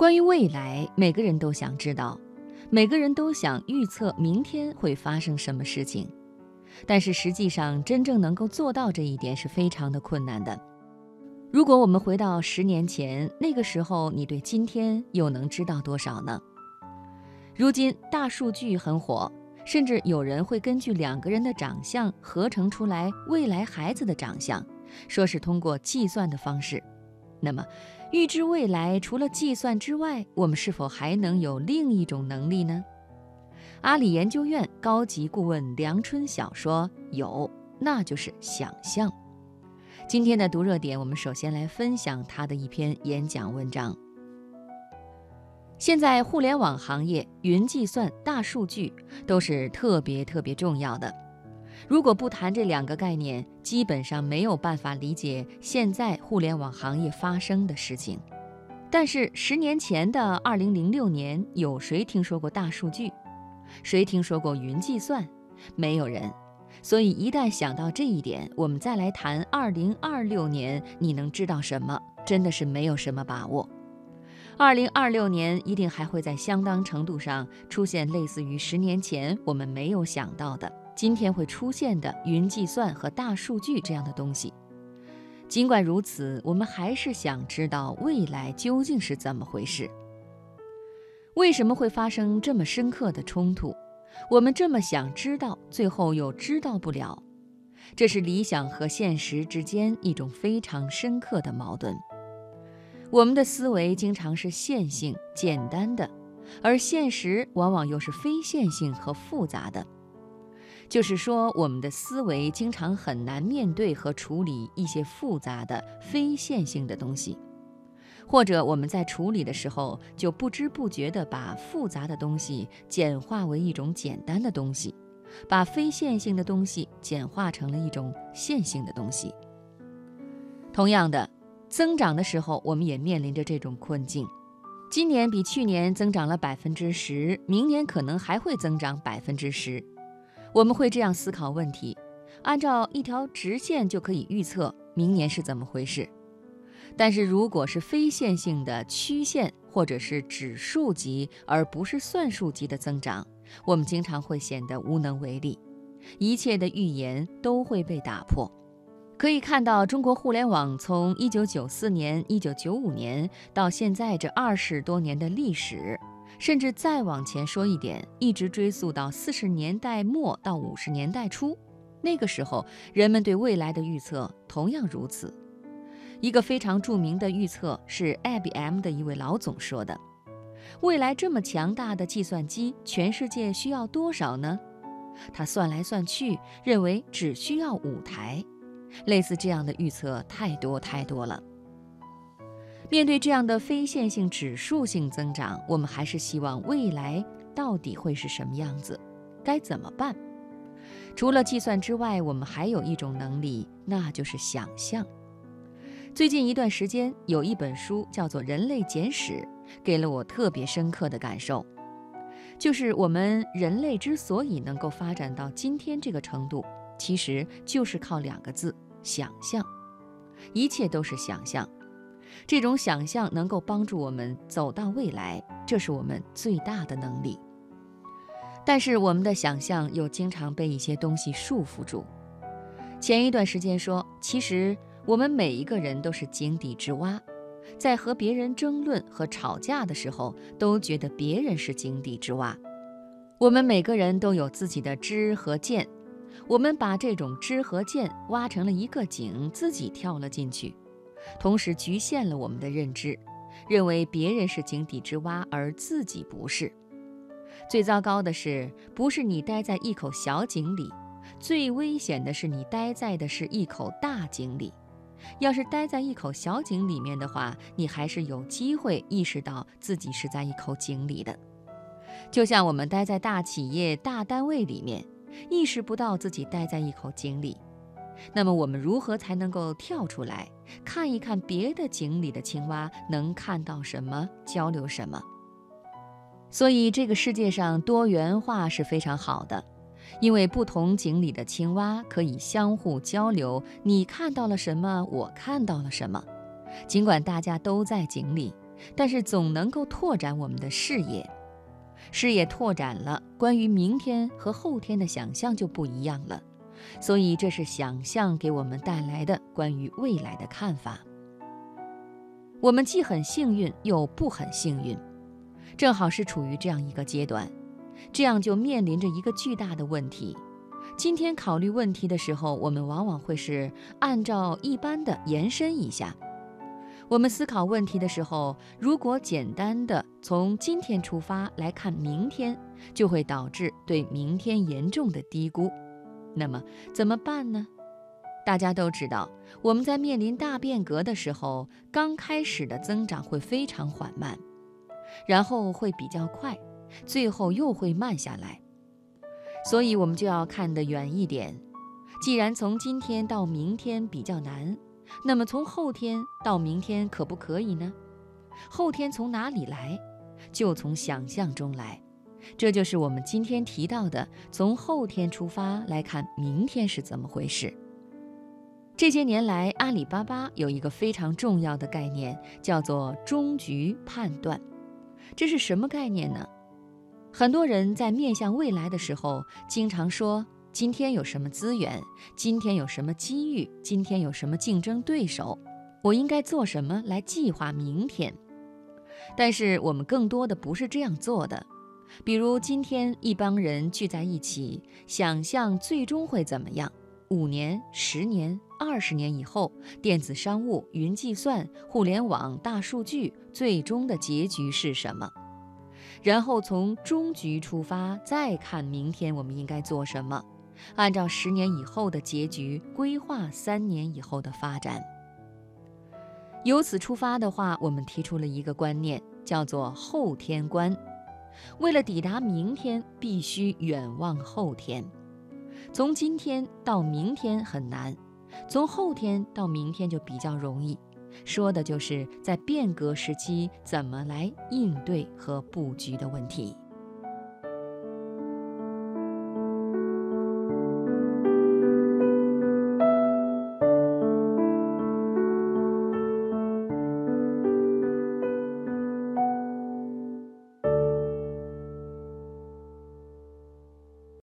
关于未来，每个人都想知道，每个人都想预测明天会发生什么事情，但是实际上真正能够做到这一点是非常的困难的。如果我们回到十年前，那个时候你对今天又能知道多少呢？如今大数据很火，甚至有人会根据两个人的长相合成出来未来孩子的长相，说是通过计算的方式。那么，预知未来除了计算之外，我们是否还能有另一种能力呢？阿里研究院高级顾问梁春晓说：“有，那就是想象。”今天的读热点，我们首先来分享他的一篇演讲文章。现在互联网行业，云计算、大数据都是特别特别重要的。如果不谈这两个概念，基本上没有办法理解现在互联网行业发生的事情。但是十年前的二零零六年，有谁听说过大数据？谁听说过云计算？没有人。所以一旦想到这一点，我们再来谈二零二六年，你能知道什么？真的是没有什么把握。二零二六年一定还会在相当程度上出现类似于十年前我们没有想到的。今天会出现的云计算和大数据这样的东西，尽管如此，我们还是想知道未来究竟是怎么回事。为什么会发生这么深刻的冲突？我们这么想知道，最后又知道不了，这是理想和现实之间一种非常深刻的矛盾。我们的思维经常是线性、简单的，而现实往往又是非线性和复杂的。就是说，我们的思维经常很难面对和处理一些复杂的非线性的东西，或者我们在处理的时候就不知不觉地把复杂的东西简化为一种简单的东西，把非线性的东西简化成了一种线性的东西。同样的，增长的时候，我们也面临着这种困境。今年比去年增长了百分之十，明年可能还会增长百分之十。我们会这样思考问题：按照一条直线就可以预测明年是怎么回事。但是如果是非线性的曲线或者是指数级而不是算术级的增长，我们经常会显得无能为力，一切的预言都会被打破。可以看到，中国互联网从一九九四年、一九九五年到现在这二十多年的历史。甚至再往前说一点，一直追溯到四十年代末到五十年代初，那个时候人们对未来的预测同样如此。一个非常著名的预测是 IBM 的一位老总说的：“未来这么强大的计算机，全世界需要多少呢？”他算来算去，认为只需要五台。类似这样的预测太多太多了。面对这样的非线性指数性增长，我们还是希望未来到底会是什么样子？该怎么办？除了计算之外，我们还有一种能力，那就是想象。最近一段时间，有一本书叫做《人类简史》，给了我特别深刻的感受，就是我们人类之所以能够发展到今天这个程度，其实就是靠两个字：想象。一切都是想象。这种想象能够帮助我们走到未来，这是我们最大的能力。但是我们的想象又经常被一些东西束缚住。前一段时间说，其实我们每一个人都是井底之蛙，在和别人争论和吵架的时候，都觉得别人是井底之蛙。我们每个人都有自己的知和见，我们把这种知和见挖成了一个井，自己跳了进去。同时局限了我们的认知，认为别人是井底之蛙，而自己不是。最糟糕的是，不是你待在一口小井里，最危险的是你待在的是一口大井里。要是待在一口小井里面的话，你还是有机会意识到自己是在一口井里的。就像我们待在大企业、大单位里面，意识不到自己待在一口井里。那么我们如何才能够跳出来，看一看别的井里的青蛙能看到什么，交流什么？所以这个世界上多元化是非常好的，因为不同井里的青蛙可以相互交流。你看到了什么？我看到了什么？尽管大家都在井里，但是总能够拓展我们的视野。视野拓展了，关于明天和后天的想象就不一样了。所以，这是想象给我们带来的关于未来的看法。我们既很幸运，又不很幸运，正好是处于这样一个阶段，这样就面临着一个巨大的问题。今天考虑问题的时候，我们往往会是按照一般的延伸一下。我们思考问题的时候，如果简单的从今天出发来看明天，就会导致对明天严重的低估。那么怎么办呢？大家都知道，我们在面临大变革的时候，刚开始的增长会非常缓慢，然后会比较快，最后又会慢下来。所以，我们就要看得远一点。既然从今天到明天比较难，那么从后天到明天可不可以呢？后天从哪里来？就从想象中来。这就是我们今天提到的，从后天出发来看明天是怎么回事。这些年来，阿里巴巴有一个非常重要的概念，叫做终局判断。这是什么概念呢？很多人在面向未来的时候，经常说今天有什么资源，今天有什么机遇，今天有什么竞争对手，我应该做什么来计划明天。但是我们更多的不是这样做的。比如今天一帮人聚在一起，想象最终会怎么样？五年、十年、二十年以后，电子商务、云计算、互联网、大数据，最终的结局是什么？然后从终局出发，再看明天我们应该做什么，按照十年以后的结局规划三年以后的发展。由此出发的话，我们提出了一个观念，叫做后天观。为了抵达明天，必须远望后天。从今天到明天很难，从后天到明天就比较容易。说的就是在变革时期怎么来应对和布局的问题。